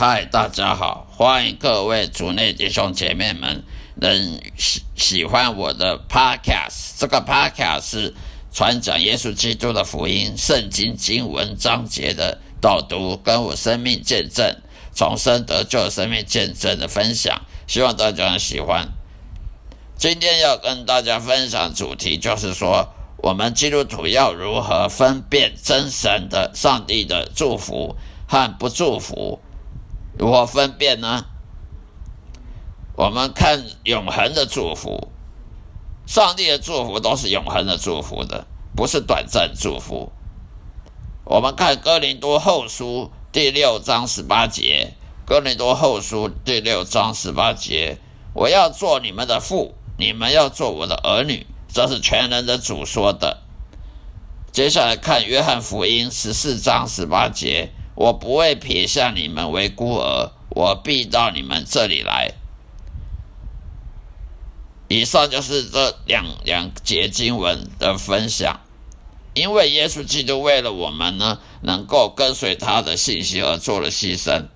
嗨，大家好，欢迎各位主内弟兄姐妹们能喜喜欢我的 Podcast。这个 Podcast 是传讲耶稣基督的福音、圣经经文章节的导读，跟我生命见证、重生得救生命见证的分享，希望大家喜欢。今天要跟大家分享主题，就是说我们基督徒要如何分辨真神的上帝的祝福和不祝福。如何分辨呢？我们看永恒的祝福，上帝的祝福都是永恒的祝福的，不是短暂祝福。我们看哥林多后书第六章十八节，哥林多后书第六章十八节，我要做你们的父，你们要做我的儿女，这是全能的主说的。接下来看约翰福音十四章十八节。我不会撇下你们为孤儿，我必到你们这里来。以上就是这两两节经文的分享。因为耶稣基督为了我们呢，能够跟随他的信息而做了牺牲，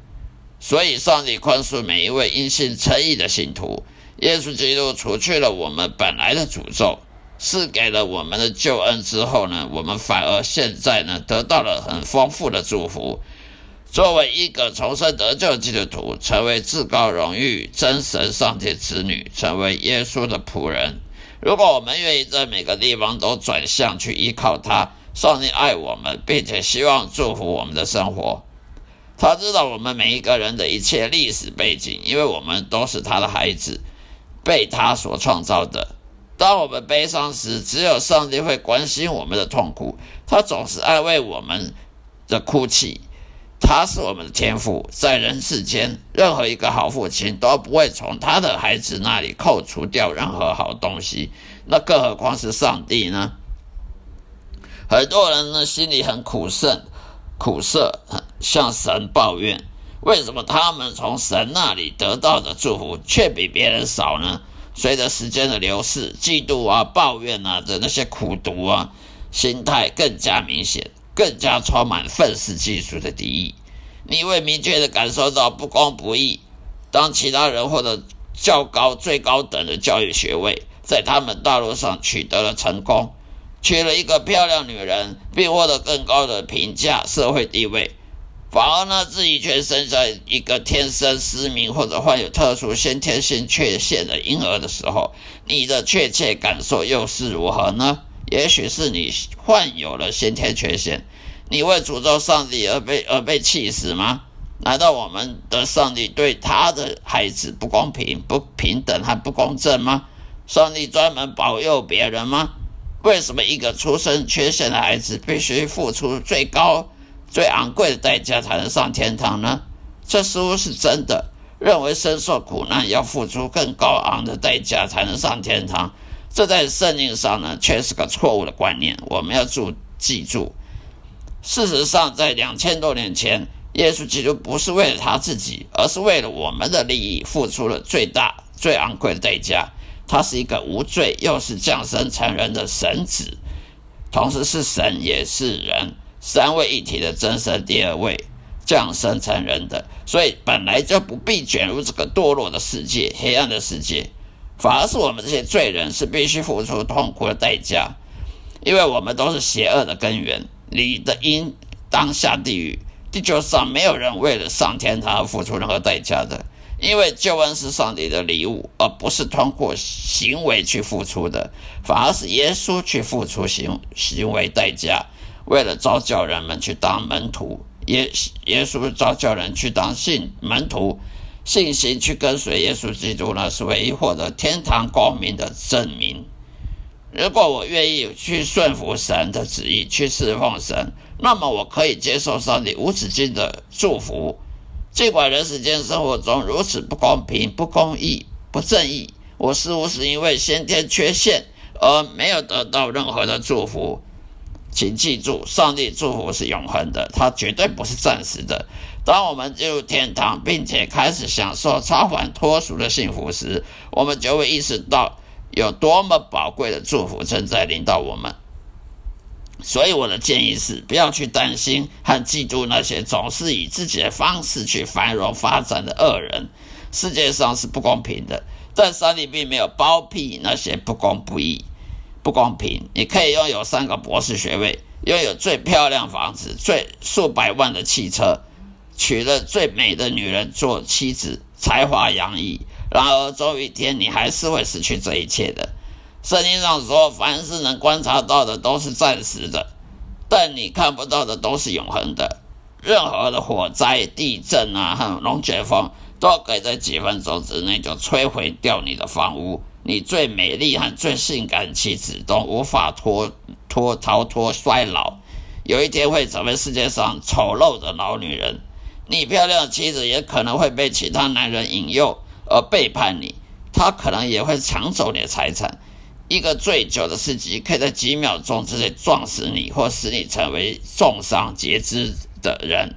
所以上帝宽恕每一位因信称义的信徒。耶稣基督除去了我们本来的诅咒。是给了我们的救恩之后呢，我们反而现在呢得到了很丰富的祝福。作为一个重生得救基督徒，成为至高荣誉真神上帝子女，成为耶稣的仆人。如果我们愿意在每个地方都转向去依靠他，上帝爱我们，并且希望祝福我们的生活。他知道我们每一个人的一切历史背景，因为我们都是他的孩子，被他所创造的。当我们悲伤时，只有上帝会关心我们的痛苦。他总是安慰我们的哭泣。他是我们的天父，在人世间，任何一个好父亲都不会从他的孩子那里扣除掉任何好东西。那更何况是上帝呢？很多人呢心里很苦涩，苦涩向神抱怨：为什么他们从神那里得到的祝福却比别人少呢？随着时间的流逝，嫉妒啊、抱怨啊的那些苦毒啊心态更加明显，更加充满愤世嫉俗的敌意。你会明确的感受到不公不义。当其他人获得较高、最高等的教育学位，在他们道路上取得了成功，娶了一个漂亮女人，并获得更高的评价、社会地位。反而呢，自己却生在一个天生失明或者患有特殊先天性缺陷的婴儿的时候，你的确切感受又是如何呢？也许是你患有了先天缺陷，你为诅咒上帝而被而被气死吗？难道我们的上帝对他的孩子不公平、不平等和不公正吗？上帝专门保佑别人吗？为什么一个出生缺陷的孩子必须付出最高？最昂贵的代价才能上天堂呢？这似乎是真的。认为深受苦难要付出更高昂的代价才能上天堂，这在圣经上呢却是个错误的观念。我们要注记住，事实上，在两千多年前，耶稣基督不是为了他自己，而是为了我们的利益，付出了最大、最昂贵的代价。他是一个无罪，又是降生成人的神子，同时是神也是人。三位一体的真神，第二位降生成人的，所以本来就不必卷入这个堕落的世界、黑暗的世界，反而是我们这些罪人是必须付出痛苦的代价，因为我们都是邪恶的根源。你的因当下地狱，地球上没有人为了上天堂而付出任何代价的，因为救恩是上帝的礼物，而不是通过行为去付出的，反而是耶稣去付出行行为代价。为了招教人们去当门徒，耶耶稣招教人去当信门徒，信心去跟随耶稣基督呢，是唯一获得天堂光明的证明。如果我愿意去顺服神的旨意，去侍奉神，那么我可以接受上帝无止境的祝福。尽管人世间生活中如此不公平、不公义、不正义，我似乎是因为先天缺陷而没有得到任何的祝福。请记住，上帝祝福是永恒的，它绝对不是暂时的。当我们进入天堂，并且开始享受超凡脱俗的幸福时，我们就会意识到有多么宝贵的祝福正在临到我们。所以我的建议是，不要去担心和嫉妒那些总是以自己的方式去繁荣发展的恶人。世界上是不公平的，但上帝并没有包庇那些不公不义、不公平。你可以拥有三个博士学位，拥有最漂亮房子、最数百万的汽车，娶了最美的女人做妻子，才华洋溢。然而，终有一天，你还是会失去这一切的。圣经上说，凡是能观察到的都是暂时的，但你看不到的都是永恒的。任何的火灾、地震啊，和龙卷风。都可以在几分钟之内就摧毁掉你的房屋，你最美丽和最性感的妻子都无法脱脱逃脱衰老，有一天会成为世界上丑陋的老女人。你漂亮的妻子也可能会被其他男人引诱而背叛你，他可能也会抢走你的财产。一个醉酒的司机可以在几秒钟之内撞死你，或使你成为重伤截肢的人。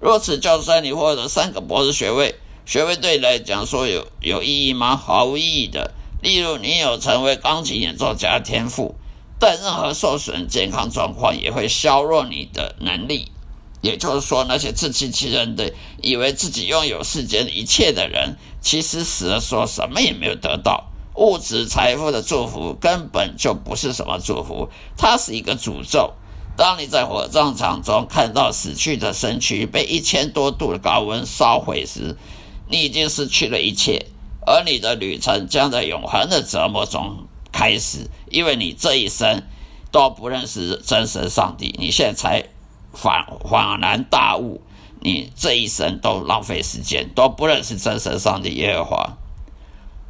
如此，就算你获得三个博士学位。学位对你来讲说有有意义吗？毫无意义的。例如，你有成为钢琴演奏家的天赋，但任何受损健康状况也会削弱你的能力。也就是说，那些自欺欺人的、以为自己拥有世间一切的人，其实死了说什么也没有得到。物质财富的祝福根本就不是什么祝福，它是一个诅咒。当你在火葬场中看到死去的身躯被一千多度的高温烧毁时，你已经失去了一切，而你的旅程将在永恒的折磨中开始，因为你这一生都不认识真神上帝。你现在才恍恍然大悟，你这一生都浪费时间，都不认识真神上帝耶和华。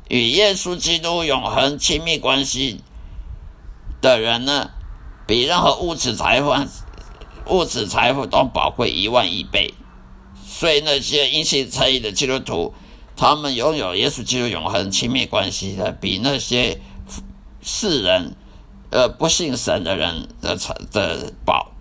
与耶稣基督永恒亲密关系的人呢，比任何物质财富、物质财富都宝贵一万亿倍。所以那些因信称义的基督徒，他们拥有耶稣基督永恒亲密关系的，比那些世人，呃，不信神的人的财的宝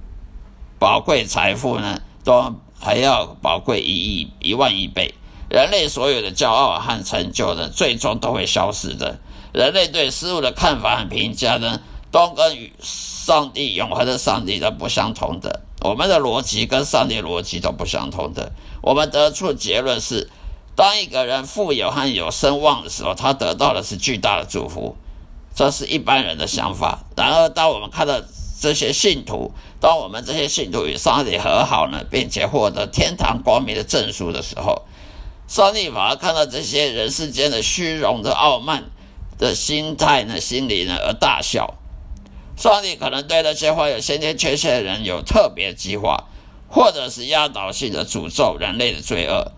宝贵财富呢，都还要宝贵一亿一万亿倍。人类所有的骄傲和成就呢，最终都会消失的。人类对事物的看法和评价呢，都跟与上帝永恒的上帝都不相同的。我们的逻辑跟上帝逻辑都不相同的。我们得出结论是：当一个人富有和有声望的时候，他得到的是巨大的祝福，这是一般人的想法。然而，当我们看到这些信徒，当我们这些信徒与上帝和好呢，并且获得天堂光明的证书的时候，上帝反而看到这些人世间的虚荣的傲慢的心态呢，心里呢而大笑。上帝可能对那些患有先天缺陷的人有特别计划，或者是压倒性的诅咒人类的罪恶。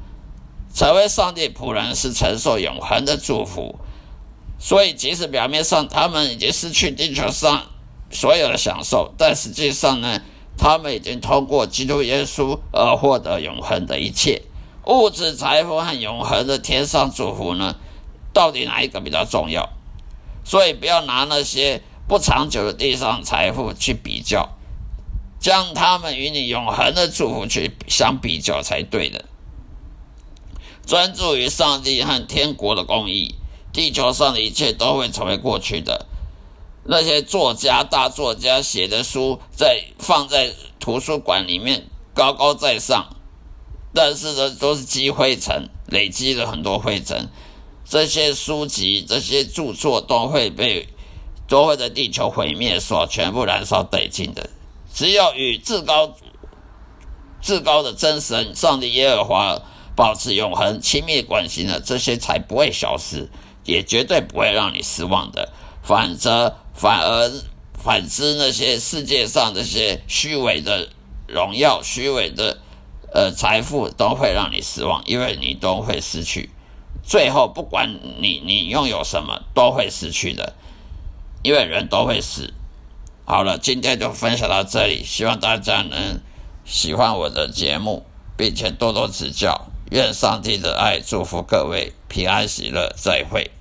成为上帝仆人是承受永恒的祝福，所以即使表面上他们已经失去地球上所有的享受，但实际上呢，他们已经通过基督耶稣而获得永恒的一切物质财富和永恒的天上祝福呢？到底哪一个比较重要？所以不要拿那些。不长久的地上财富去比较，将他们与你永恒的祝福去相比较才对的。专注于上帝和天国的公义，地球上的一切都会成为过去的。那些作家、大作家写的书，在放在图书馆里面高高在上，但是呢，都是积灰尘，累积了很多灰尘。这些书籍、这些著作都会被。都会在地球毁灭所全部燃烧殆尽的。只有与至高、至高的真神上帝耶和华保持永恒亲密关系呢，这些才不会消失，也绝对不会让你失望的。反则反而反之，那些世界上这些虚伪的荣耀、虚伪的呃财富，都会让你失望，因为你都会失去。最后，不管你你拥有什么，都会失去的。因为人都会死。好了，今天就分享到这里，希望大家能喜欢我的节目，并且多多指教。愿上帝的爱祝福各位平安喜乐，再会。